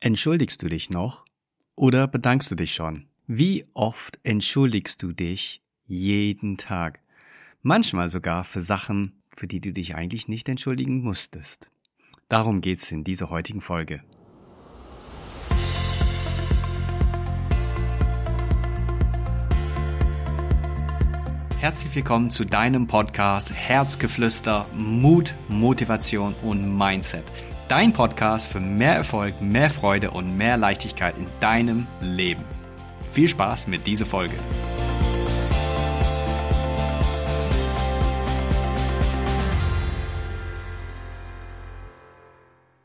Entschuldigst du dich noch oder bedankst du dich schon? Wie oft entschuldigst du dich jeden Tag? Manchmal sogar für Sachen, für die du dich eigentlich nicht entschuldigen musstest. Darum geht's in dieser heutigen Folge. Herzlich willkommen zu deinem Podcast Herzgeflüster, Mut, Motivation und Mindset dein Podcast für mehr Erfolg, mehr Freude und mehr Leichtigkeit in deinem Leben. Viel Spaß mit dieser Folge.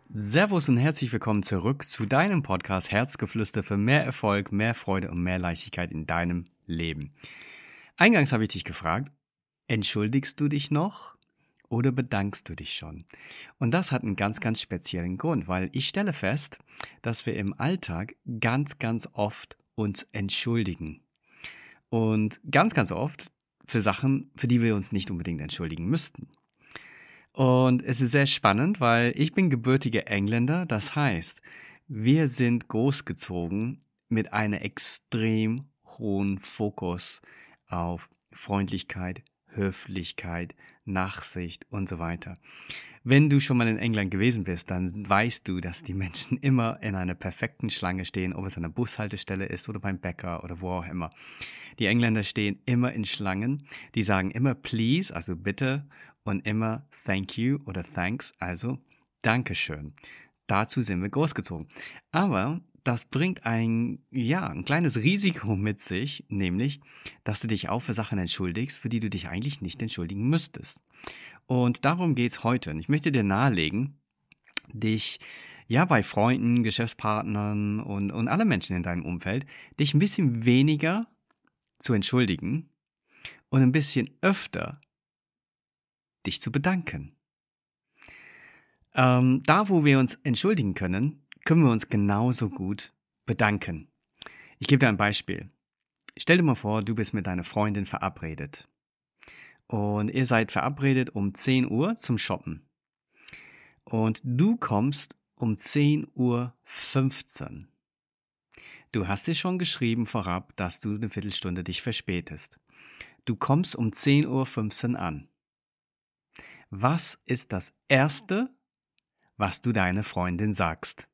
Servus und herzlich willkommen zurück zu deinem Podcast Herzgeflüster für mehr Erfolg, mehr Freude und mehr Leichtigkeit in deinem Leben. Eingangs habe ich dich gefragt, entschuldigst du dich noch? Oder bedankst du dich schon? Und das hat einen ganz, ganz speziellen Grund, weil ich stelle fest, dass wir im Alltag ganz, ganz oft uns entschuldigen. Und ganz, ganz oft für Sachen, für die wir uns nicht unbedingt entschuldigen müssten. Und es ist sehr spannend, weil ich bin gebürtiger Engländer, das heißt, wir sind großgezogen mit einem extrem hohen Fokus auf Freundlichkeit, Höflichkeit, Nachsicht und so weiter. Wenn du schon mal in England gewesen bist, dann weißt du, dass die Menschen immer in einer perfekten Schlange stehen, ob es an der Bushaltestelle ist oder beim Bäcker oder wo auch immer. Die Engländer stehen immer in Schlangen, die sagen immer please, also bitte, und immer thank you oder thanks, also Dankeschön. Dazu sind wir großgezogen. Aber das bringt ein, ja, ein kleines Risiko mit sich, nämlich, dass du dich auch für Sachen entschuldigst, für die du dich eigentlich nicht entschuldigen müsstest. Und darum geht's heute. Und ich möchte dir nahelegen, dich ja bei Freunden, Geschäftspartnern und, und alle Menschen in deinem Umfeld, dich ein bisschen weniger zu entschuldigen und ein bisschen öfter dich zu bedanken. Ähm, da, wo wir uns entschuldigen können, können wir uns genauso gut bedanken. Ich gebe dir ein Beispiel. Stell dir mal vor, du bist mit deiner Freundin verabredet. Und ihr seid verabredet um 10 Uhr zum Shoppen. Und du kommst um 10 Uhr 15. Du hast dir schon geschrieben vorab, dass du eine Viertelstunde dich verspätest. Du kommst um 10 Uhr 15 an. Was ist das Erste, was du deiner Freundin sagst?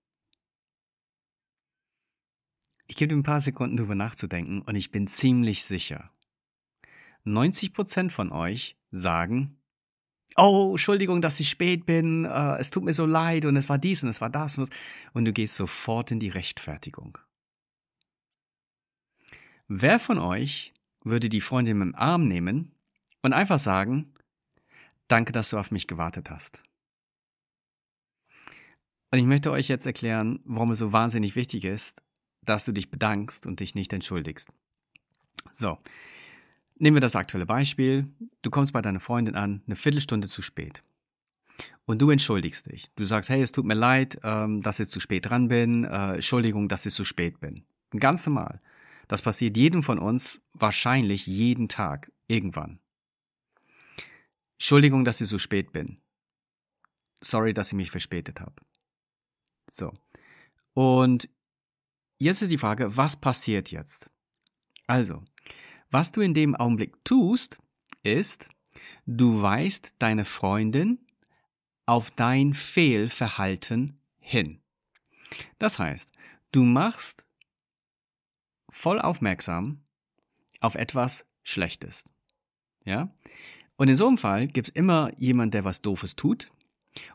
Ich gebe dir ein paar Sekunden darüber nachzudenken und ich bin ziemlich sicher. 90% von euch sagen, oh, Entschuldigung, dass ich spät bin, uh, es tut mir so leid und es war dies und es war das und du gehst sofort in die Rechtfertigung. Wer von euch würde die Freundin im Arm nehmen und einfach sagen, danke, dass du auf mich gewartet hast? Und ich möchte euch jetzt erklären, warum es so wahnsinnig wichtig ist, dass du dich bedankst und dich nicht entschuldigst. So, nehmen wir das aktuelle Beispiel. Du kommst bei deiner Freundin an, eine Viertelstunde zu spät. Und du entschuldigst dich. Du sagst, hey, es tut mir leid, ähm, dass ich zu spät dran bin. Äh, Entschuldigung, dass ich zu spät bin. Ganz normal. Das passiert jedem von uns wahrscheinlich jeden Tag, irgendwann. Entschuldigung, dass ich so spät bin. Sorry, dass ich mich verspätet habe. So. Und Jetzt ist die Frage, was passiert jetzt? Also, was du in dem Augenblick tust, ist, du weist deine Freundin auf dein Fehlverhalten hin. Das heißt, du machst voll aufmerksam auf etwas Schlechtes. Ja? Und in so einem Fall gibt es immer jemand, der was Doofes tut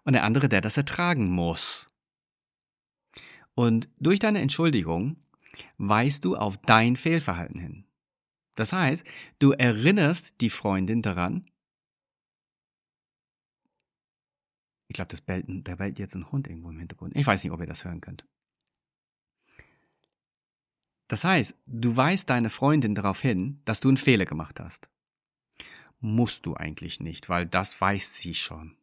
und der andere, der das ertragen muss. Und durch deine Entschuldigung weist du auf dein Fehlverhalten hin. Das heißt, du erinnerst die Freundin daran, ich glaube, bellt, da bellt jetzt ein Hund irgendwo im Hintergrund. Ich weiß nicht, ob ihr das hören könnt. Das heißt, du weist deine Freundin darauf hin, dass du einen Fehler gemacht hast. Musst du eigentlich nicht, weil das weiß sie schon.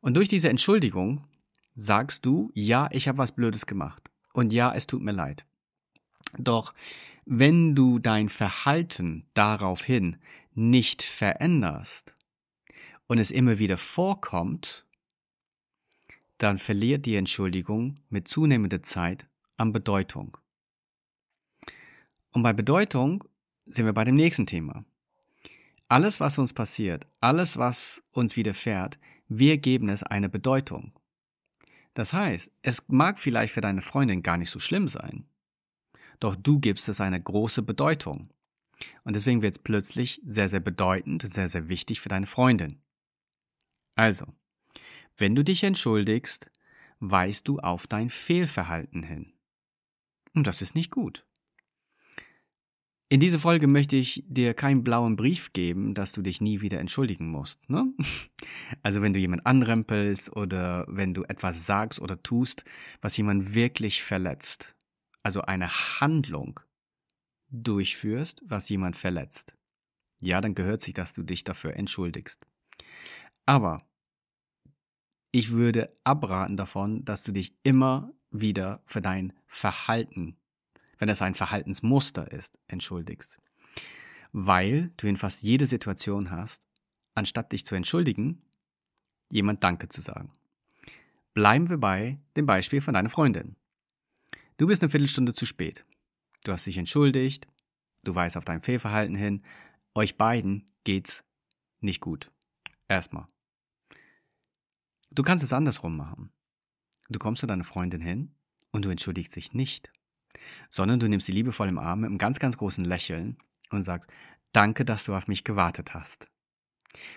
Und durch diese Entschuldigung sagst du, ja, ich habe was Blödes gemacht und ja, es tut mir leid. Doch wenn du dein Verhalten daraufhin nicht veränderst und es immer wieder vorkommt, dann verliert die Entschuldigung mit zunehmender Zeit an Bedeutung. Und bei Bedeutung sind wir bei dem nächsten Thema. Alles, was uns passiert, alles, was uns widerfährt, wir geben es eine Bedeutung. Das heißt, es mag vielleicht für deine Freundin gar nicht so schlimm sein, doch du gibst es eine große Bedeutung. Und deswegen wird es plötzlich sehr, sehr bedeutend, sehr, sehr wichtig für deine Freundin. Also, wenn du dich entschuldigst, weist du auf dein Fehlverhalten hin. Und das ist nicht gut. In dieser Folge möchte ich dir keinen blauen Brief geben, dass du dich nie wieder entschuldigen musst. Ne? Also wenn du jemand anrempelst oder wenn du etwas sagst oder tust, was jemand wirklich verletzt. Also eine Handlung durchführst, was jemand verletzt. Ja, dann gehört sich, dass du dich dafür entschuldigst. Aber ich würde abraten davon, dass du dich immer wieder für dein Verhalten, wenn es ein Verhaltensmuster ist, entschuldigst. Weil du in fast jede Situation hast, anstatt dich zu entschuldigen, jemand Danke zu sagen. Bleiben wir bei dem Beispiel von deiner Freundin. Du bist eine Viertelstunde zu spät. Du hast dich entschuldigt, du weißt auf dein Fehlverhalten hin, euch beiden geht's nicht gut. Erstmal. Du kannst es andersrum machen. Du kommst zu deiner Freundin hin und du entschuldigst dich nicht, sondern du nimmst sie liebevoll im Arm mit einem ganz, ganz großen Lächeln und sagst, danke, dass du auf mich gewartet hast.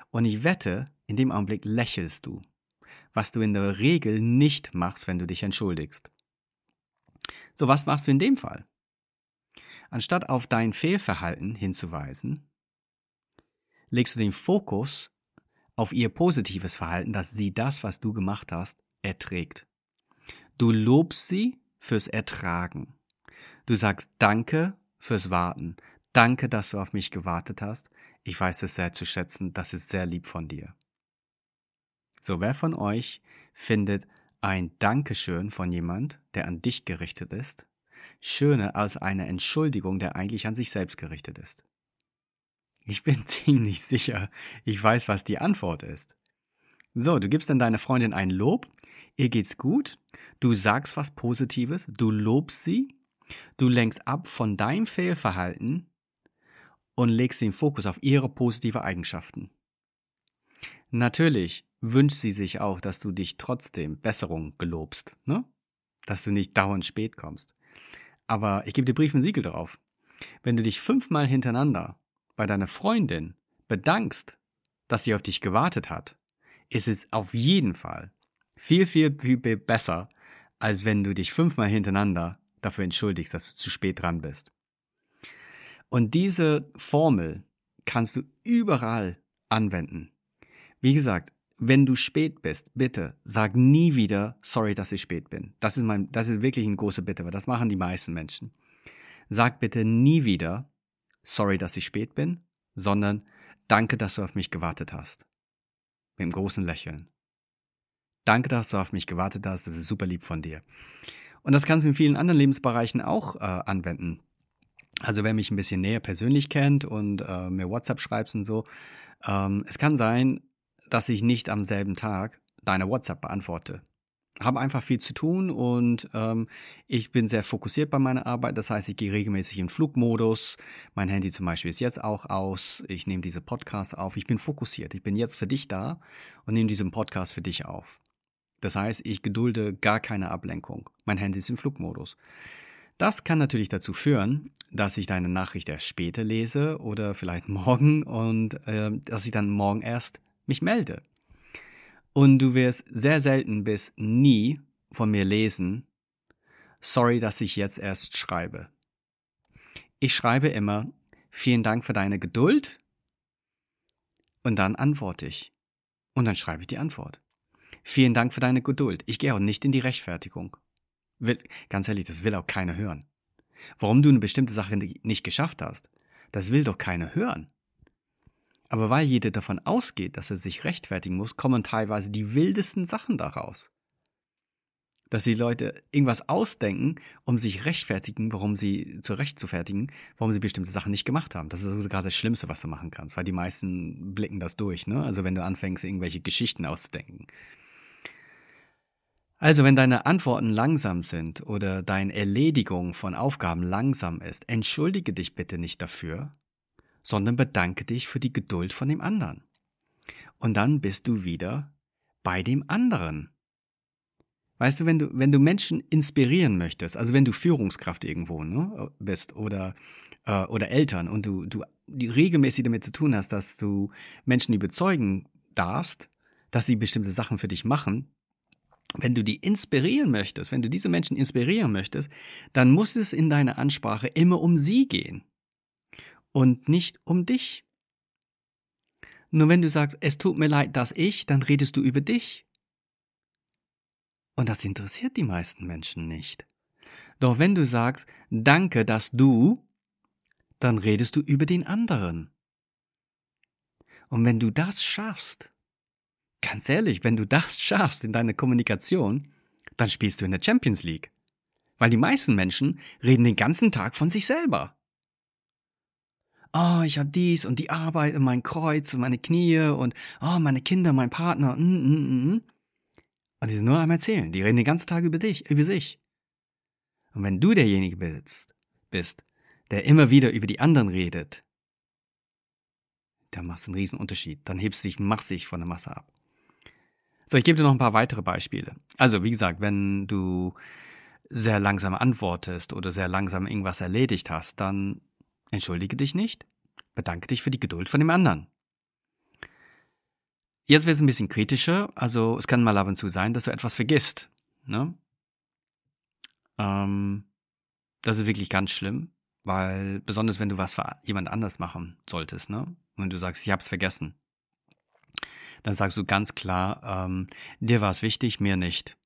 Und ich wette, in dem Augenblick lächelst du, was du in der Regel nicht machst, wenn du dich entschuldigst. So, was machst du in dem Fall? Anstatt auf dein Fehlverhalten hinzuweisen, legst du den Fokus auf ihr positives Verhalten, dass sie das, was du gemacht hast, erträgt. Du lobst sie fürs Ertragen. Du sagst Danke fürs Warten. Danke, dass du auf mich gewartet hast. Ich weiß es sehr zu schätzen. Das ist sehr lieb von dir. So, wer von euch findet ein Dankeschön von jemand, der an dich gerichtet ist, schöner als eine Entschuldigung, der eigentlich an sich selbst gerichtet ist? Ich bin ziemlich sicher, ich weiß, was die Antwort ist. So, du gibst dann deiner Freundin ein Lob, ihr geht's gut, du sagst was Positives, du lobst sie, du lenkst ab von deinem Fehlverhalten und legst den Fokus auf ihre positive Eigenschaften. Natürlich wünscht sie sich auch, dass du dich trotzdem Besserung gelobst, ne? Dass du nicht dauernd spät kommst. Aber ich gebe dir Brief und Siegel drauf. Wenn du dich fünfmal hintereinander bei deiner Freundin bedankst, dass sie auf dich gewartet hat, ist es auf jeden Fall viel, viel, viel besser, als wenn du dich fünfmal hintereinander dafür entschuldigst, dass du zu spät dran bist. Und diese Formel kannst du überall anwenden. Wie gesagt, wenn du spät bist, bitte sag nie wieder, sorry, dass ich spät bin. Das ist mein, das ist wirklich eine große Bitte, weil das machen die meisten Menschen. Sag bitte nie wieder, sorry, dass ich spät bin, sondern danke, dass du auf mich gewartet hast. Mit einem großen Lächeln. Danke, dass du auf mich gewartet hast, das ist super lieb von dir. Und das kannst du in vielen anderen Lebensbereichen auch äh, anwenden. Also wer mich ein bisschen näher persönlich kennt und äh, mir WhatsApp schreibst und so, ähm, es kann sein, dass ich nicht am selben Tag deine WhatsApp beantworte habe einfach viel zu tun und ähm, ich bin sehr fokussiert bei meiner Arbeit. Das heißt, ich gehe regelmäßig in Flugmodus. Mein Handy zum Beispiel ist jetzt auch aus. Ich nehme diese Podcast auf. Ich bin fokussiert. Ich bin jetzt für dich da und nehme diesen Podcast für dich auf. Das heißt, ich gedulde gar keine Ablenkung. Mein Handy ist im Flugmodus. Das kann natürlich dazu führen, dass ich deine Nachricht erst später lese oder vielleicht morgen und äh, dass ich dann morgen erst mich melde. Und du wirst sehr selten bis nie von mir lesen, sorry, dass ich jetzt erst schreibe. Ich schreibe immer, vielen Dank für deine Geduld und dann antworte ich. Und dann schreibe ich die Antwort. Vielen Dank für deine Geduld. Ich gehe auch nicht in die Rechtfertigung. Will, ganz ehrlich, das will auch keiner hören. Warum du eine bestimmte Sache nicht geschafft hast, das will doch keiner hören. Aber weil jeder davon ausgeht, dass er sich rechtfertigen muss, kommen teilweise die wildesten Sachen daraus. Dass die Leute irgendwas ausdenken, um sich rechtfertigen, warum sie zurechtzufertigen, warum sie bestimmte Sachen nicht gemacht haben. Das ist gerade das Schlimmste, was du machen kannst, weil die meisten blicken das durch, ne? Also wenn du anfängst, irgendwelche Geschichten auszudenken. Also wenn deine Antworten langsam sind oder deine Erledigung von Aufgaben langsam ist, entschuldige dich bitte nicht dafür, sondern bedanke dich für die Geduld von dem anderen. Und dann bist du wieder bei dem anderen. Weißt du, wenn du, wenn du Menschen inspirieren möchtest, also wenn du Führungskraft irgendwo ne, bist oder, äh, oder Eltern und du, du regelmäßig damit zu tun hast, dass du Menschen überzeugen darfst, dass sie bestimmte Sachen für dich machen, wenn du die inspirieren möchtest, wenn du diese Menschen inspirieren möchtest, dann muss es in deiner Ansprache immer um sie gehen und nicht um dich. Nur wenn du sagst, es tut mir leid, dass ich, dann redest du über dich. Und das interessiert die meisten Menschen nicht. Doch wenn du sagst, danke, dass du, dann redest du über den anderen. Und wenn du das schaffst, ganz ehrlich, wenn du das schaffst in deiner Kommunikation, dann spielst du in der Champions League. Weil die meisten Menschen reden den ganzen Tag von sich selber. Oh, ich habe dies und die Arbeit und mein Kreuz und meine Knie und oh, meine Kinder, mein Partner. Mm, mm, mm. mm. Und die sind nur am Erzählen. Die reden den ganzen Tag über dich, über sich. Und wenn du derjenige bist, bist, der immer wieder über die anderen redet, dann machst du einen riesen Unterschied. Dann hebst du dich massig von der Masse ab. So, ich gebe dir noch ein paar weitere Beispiele. Also, wie gesagt, wenn du sehr langsam antwortest oder sehr langsam irgendwas erledigt hast, dann entschuldige dich nicht, bedanke dich für die Geduld von dem anderen. Jetzt wird es ein bisschen kritischer. Also es kann mal ab und zu sein, dass du etwas vergisst. Ne? Ähm, das ist wirklich ganz schlimm, weil besonders wenn du was für jemand anders machen solltest, ne? Und du sagst, ich hab's vergessen, dann sagst du ganz klar, ähm, dir war es wichtig, mir nicht.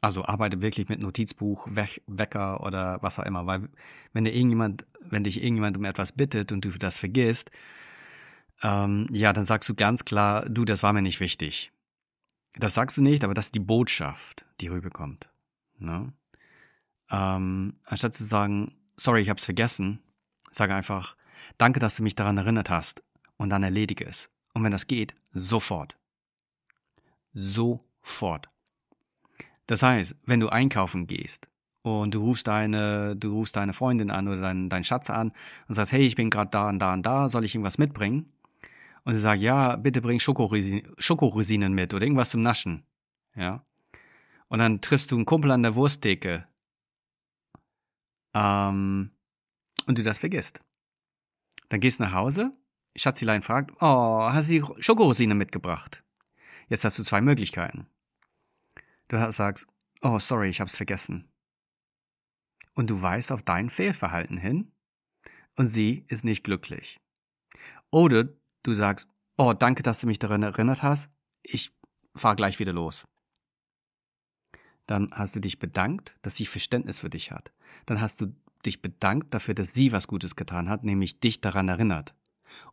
Also arbeite wirklich mit Notizbuch, We Wecker oder was auch immer, weil wenn dir irgendjemand, wenn dich irgendjemand um etwas bittet und du das vergisst, ähm, ja, dann sagst du ganz klar, du, das war mir nicht wichtig. Das sagst du nicht, aber das ist die Botschaft, die rüberkommt. Ne? Ähm, anstatt zu sagen, sorry, ich hab's vergessen, sage einfach, danke, dass du mich daran erinnert hast und dann erledige es. Und wenn das geht, sofort. Sofort. Das heißt, wenn du einkaufen gehst und du rufst deine, du rufst deine Freundin an oder deinen, deinen Schatz an und sagst, hey, ich bin gerade da und da und da, soll ich irgendwas mitbringen? und sie sagt, ja, bitte bring Schokorosinen mit oder irgendwas zum Naschen. Ja. Und dann triffst du einen Kumpel an der Wursttheke. Ähm, und du das vergisst. Dann gehst du nach Hause, Schatzilein fragt, oh, hast du die Schokorosine mitgebracht? Jetzt hast du zwei Möglichkeiten. Du sagst, oh, sorry, ich hab's vergessen. Und du weißt auf dein Fehlverhalten hin und sie ist nicht glücklich. Oder du sagst, oh, danke, dass du mich daran erinnert hast, ich fahr gleich wieder los. Dann hast du dich bedankt, dass sie Verständnis für dich hat. Dann hast du dich bedankt dafür, dass sie was Gutes getan hat, nämlich dich daran erinnert.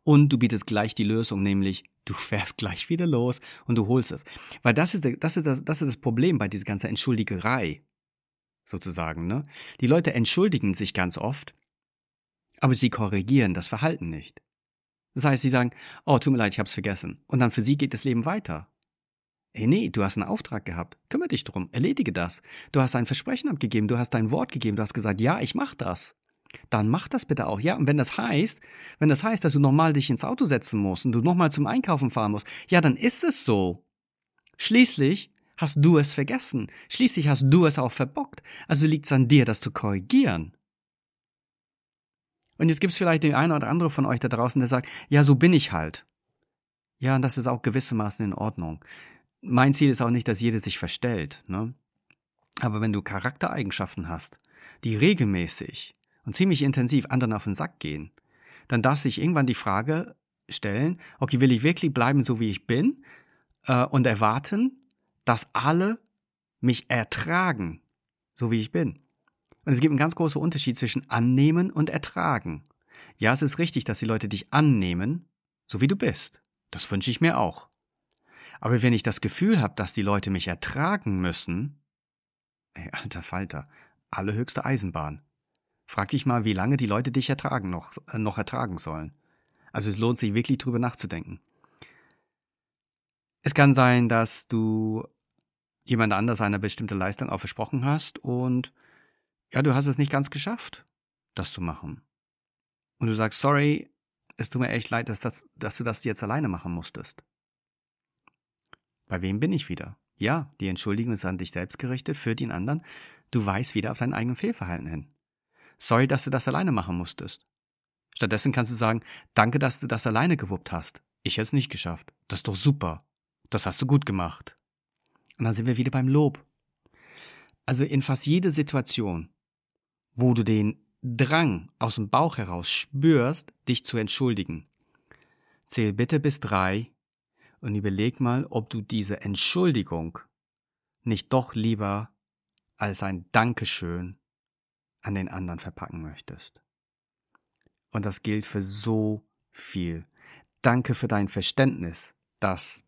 Und du bietest gleich die Lösung, nämlich du fährst gleich wieder los und du holst es. Weil das ist, das ist, das, das, ist das Problem bei dieser ganzen Entschuldigerei, sozusagen. Ne? Die Leute entschuldigen sich ganz oft, aber sie korrigieren das Verhalten nicht. Das heißt, sie sagen, oh, tut mir leid, ich hab's vergessen. Und dann für sie geht das Leben weiter. Ey, nee, du hast einen Auftrag gehabt. Kümmere dich drum, erledige das. Du hast ein Versprechen abgegeben, du hast dein Wort gegeben, du hast gesagt, ja, ich mach das. Dann mach das bitte auch, ja. Und wenn das heißt, wenn das heißt, dass du nochmal dich ins Auto setzen musst und du nochmal zum Einkaufen fahren musst, ja, dann ist es so. Schließlich hast du es vergessen. Schließlich hast du es auch verbockt. Also liegt es an dir, das zu korrigieren. Und jetzt gibt es vielleicht den einen oder andere von euch da draußen, der sagt, ja, so bin ich halt. Ja, und das ist auch gewissermaßen in Ordnung. Mein Ziel ist auch nicht, dass jeder sich verstellt. Ne? Aber wenn du Charaktereigenschaften hast, die regelmäßig und ziemlich intensiv anderen auf den Sack gehen, dann darf sich irgendwann die Frage stellen, okay, will ich wirklich bleiben, so wie ich bin äh, und erwarten, dass alle mich ertragen, so wie ich bin. Und es gibt einen ganz großen Unterschied zwischen annehmen und ertragen. Ja, es ist richtig, dass die Leute dich annehmen, so wie du bist. Das wünsche ich mir auch. Aber wenn ich das Gefühl habe, dass die Leute mich ertragen müssen, ey, alter Falter, allerhöchste Eisenbahn. Frag dich mal, wie lange die Leute dich ertragen noch, äh, noch ertragen sollen. Also es lohnt sich wirklich drüber nachzudenken. Es kann sein, dass du jemand anders eine bestimmte Leistung auch versprochen hast und ja, du hast es nicht ganz geschafft, das zu machen. Und du sagst, sorry, es tut mir echt leid, dass, das, dass du das jetzt alleine machen musstest. Bei wem bin ich wieder? Ja, die Entschuldigung ist an dich selbst gerichtet, für den anderen. Du weißt wieder auf dein eigenes Fehlverhalten hin. Sorry, dass du das alleine machen musstest. Stattdessen kannst du sagen, danke, dass du das alleine gewuppt hast. Ich hätte es nicht geschafft. Das ist doch super. Das hast du gut gemacht. Und dann sind wir wieder beim Lob. Also in fast jeder Situation, wo du den Drang aus dem Bauch heraus spürst, dich zu entschuldigen, zähl bitte bis drei und überleg mal, ob du diese Entschuldigung nicht doch lieber als ein Dankeschön an den anderen verpacken möchtest. Und das gilt für so viel. Danke für dein Verständnis, das,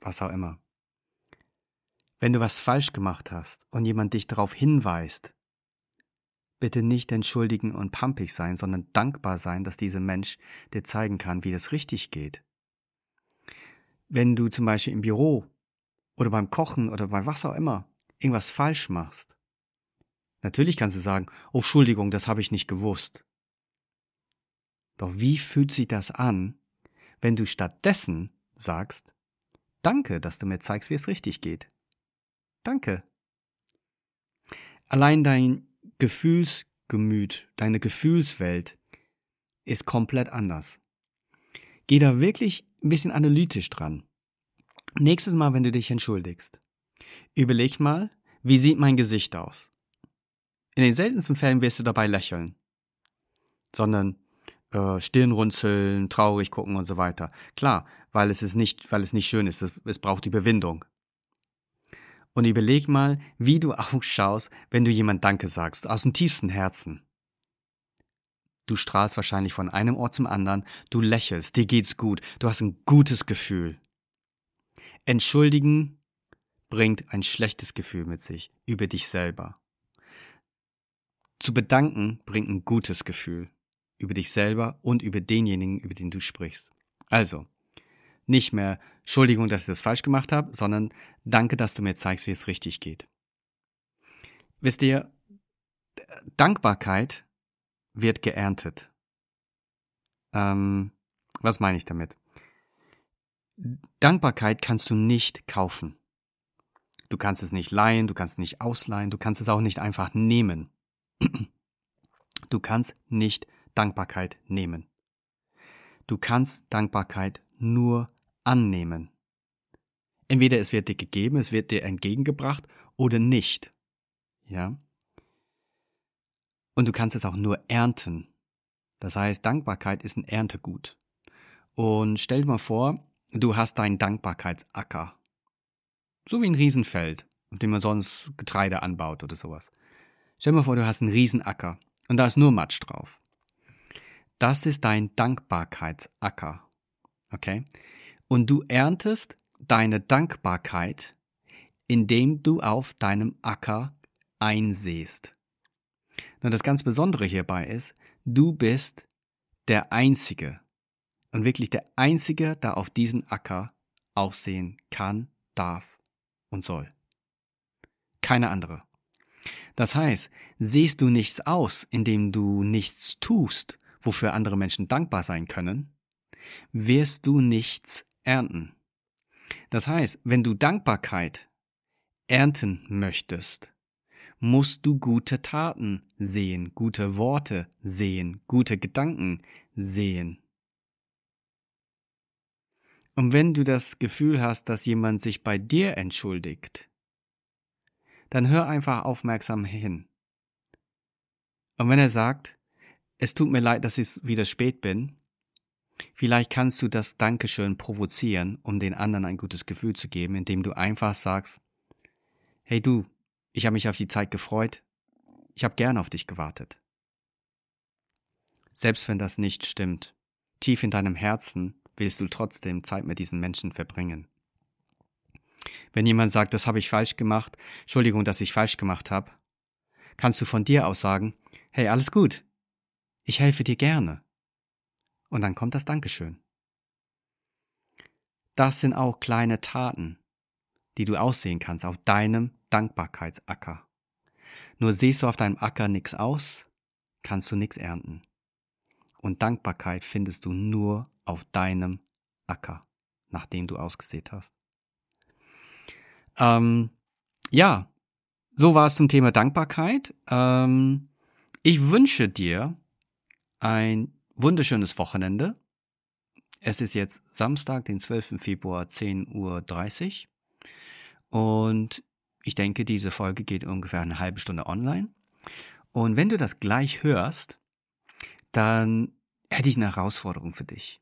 was auch immer. Wenn du was falsch gemacht hast und jemand dich darauf hinweist, bitte nicht entschuldigen und pampig sein, sondern dankbar sein, dass dieser Mensch dir zeigen kann, wie das richtig geht. Wenn du zum Beispiel im Büro oder beim Kochen oder bei was auch immer irgendwas falsch machst, natürlich kannst du sagen, oh Entschuldigung, das habe ich nicht gewusst. Doch wie fühlt sich das an, wenn du stattdessen sagst, danke, dass du mir zeigst, wie es richtig geht. Danke. Allein dein Gefühlsgemüt, deine Gefühlswelt ist komplett anders. Geh da wirklich ein bisschen analytisch dran. Nächstes Mal, wenn du dich entschuldigst, überleg mal, wie sieht mein Gesicht aus? In den seltensten Fällen wirst du dabei lächeln, sondern äh, Stirnrunzeln, traurig gucken und so weiter. Klar, weil es ist nicht, weil es nicht schön ist. Es, es braucht Überwindung. Und überleg mal, wie du ausschaust, wenn du jemand Danke sagst, aus dem tiefsten Herzen. Du strahlst wahrscheinlich von einem Ort zum anderen, du lächelst, dir geht's gut, du hast ein gutes Gefühl. Entschuldigen bringt ein schlechtes Gefühl mit sich über dich selber. Zu bedanken bringt ein gutes Gefühl über dich selber und über denjenigen, über den du sprichst. Also, nicht mehr Entschuldigung, dass ich das falsch gemacht habe, sondern danke, dass du mir zeigst, wie es richtig geht. Wisst ihr, Dankbarkeit wird geerntet. Ähm, was meine ich damit? Dankbarkeit kannst du nicht kaufen. Du kannst es nicht leihen, du kannst es nicht ausleihen, du kannst es auch nicht einfach nehmen. Du kannst nicht Dankbarkeit nehmen. Du kannst Dankbarkeit nur annehmen. Entweder es wird dir gegeben, es wird dir entgegengebracht oder nicht. Ja? Und du kannst es auch nur ernten. Das heißt, Dankbarkeit ist ein Erntegut. Und stell dir mal vor, du hast deinen Dankbarkeitsacker. So wie ein Riesenfeld, auf dem man sonst Getreide anbaut oder sowas. Stell dir mal vor, du hast einen Riesenacker und da ist nur Matsch drauf. Das ist dein Dankbarkeitsacker. Okay? Und du erntest deine Dankbarkeit, indem du auf deinem Acker einsähst. Und das ganz Besondere hierbei ist, du bist der Einzige und wirklich der Einzige, der auf diesen Acker aussehen kann, darf und soll. Keine andere. Das heißt, siehst du nichts aus, indem du nichts tust, wofür andere Menschen dankbar sein können, wirst du nichts ernten. Das heißt, wenn du Dankbarkeit ernten möchtest, musst du gute Taten sehen, gute Worte sehen, gute Gedanken sehen. Und wenn du das Gefühl hast, dass jemand sich bei dir entschuldigt, dann hör einfach aufmerksam hin. Und wenn er sagt, es tut mir leid, dass ich wieder spät bin. Vielleicht kannst du das Dankeschön provozieren, um den anderen ein gutes Gefühl zu geben, indem du einfach sagst, hey du, ich habe mich auf die Zeit gefreut, ich habe gern auf dich gewartet. Selbst wenn das nicht stimmt, tief in deinem Herzen willst du trotzdem Zeit mit diesen Menschen verbringen. Wenn jemand sagt, das habe ich falsch gemacht, Entschuldigung, dass ich falsch gemacht habe, kannst du von dir aus sagen, hey, alles gut, ich helfe dir gerne. Und dann kommt das Dankeschön. Das sind auch kleine Taten, die du aussehen kannst auf deinem Dankbarkeitsacker. Nur siehst du auf deinem Acker nichts aus, kannst du nichts ernten. Und Dankbarkeit findest du nur auf deinem Acker, nachdem du ausgesät hast. Ähm, ja, so war es zum Thema Dankbarkeit. Ähm, ich wünsche dir ein wunderschönes Wochenende. Es ist jetzt Samstag, den 12. Februar, 10.30 Uhr. Und ich denke, diese Folge geht ungefähr eine halbe Stunde online. Und wenn du das gleich hörst, dann hätte ich eine Herausforderung für dich.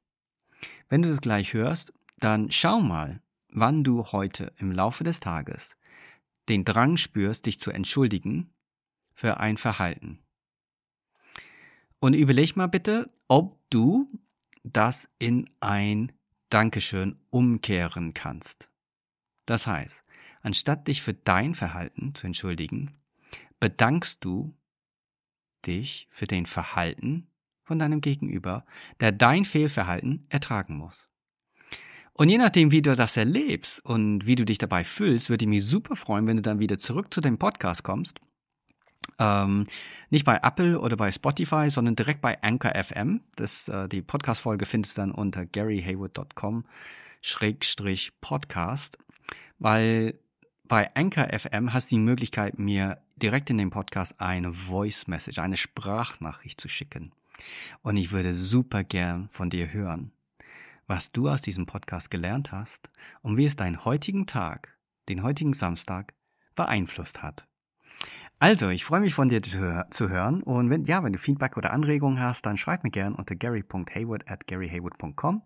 Wenn du das gleich hörst, dann schau mal, wann du heute im Laufe des Tages den Drang spürst, dich zu entschuldigen für ein Verhalten. Und überleg mal bitte, ob du das in ein Dankeschön umkehren kannst. Das heißt, anstatt dich für dein Verhalten zu entschuldigen, bedankst du dich für den Verhalten von deinem Gegenüber, der dein Fehlverhalten ertragen muss. Und je nachdem, wie du das erlebst und wie du dich dabei fühlst, würde ich mich super freuen, wenn du dann wieder zurück zu dem Podcast kommst. Ähm, nicht bei Apple oder bei Spotify, sondern direkt bei Anchor FM. Das, äh, die Podcast-Folge findest du dann unter garyhayward.com Schrägstrich Podcast, weil bei Anchor FM hast du die Möglichkeit, mir direkt in den Podcast eine Voice Message, eine Sprachnachricht zu schicken. Und ich würde super gern von dir hören was du aus diesem Podcast gelernt hast und wie es deinen heutigen Tag, den heutigen Samstag, beeinflusst hat. Also, ich freue mich von dir zu hören und wenn, ja, wenn du Feedback oder Anregungen hast, dann schreib mir gern unter gary.hayward at garyhayward.com.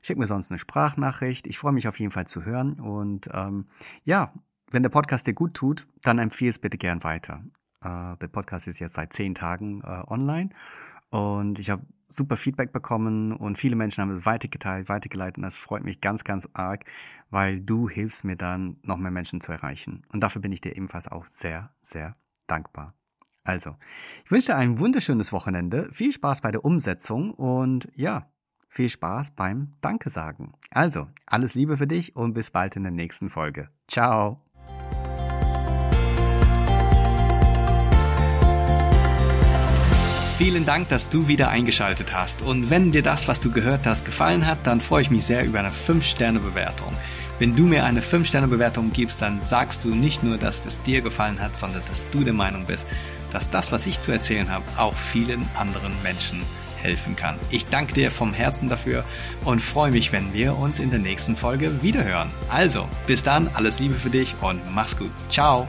Schick mir sonst eine Sprachnachricht. Ich freue mich auf jeden Fall zu hören und ähm, ja, wenn der Podcast dir gut tut, dann empfehle es bitte gern weiter. Äh, der Podcast ist jetzt seit zehn Tagen äh, online und ich habe super Feedback bekommen und viele Menschen haben es weitergeteilt, weitergeleitet und das freut mich ganz, ganz arg, weil du hilfst mir dann, noch mehr Menschen zu erreichen. Und dafür bin ich dir ebenfalls auch sehr, sehr dankbar. Also, ich wünsche dir ein wunderschönes Wochenende, viel Spaß bei der Umsetzung und ja, viel Spaß beim Danke sagen. Also, alles Liebe für dich und bis bald in der nächsten Folge. Ciao. Vielen Dank, dass du wieder eingeschaltet hast. Und wenn dir das, was du gehört hast, gefallen hat, dann freue ich mich sehr über eine 5-Sterne-Bewertung. Wenn du mir eine 5-Sterne-Bewertung gibst, dann sagst du nicht nur, dass es dir gefallen hat, sondern dass du der Meinung bist, dass das, was ich zu erzählen habe, auch vielen anderen Menschen helfen kann. Ich danke dir vom Herzen dafür und freue mich, wenn wir uns in der nächsten Folge wiederhören. Also, bis dann, alles Liebe für dich und mach's gut. Ciao.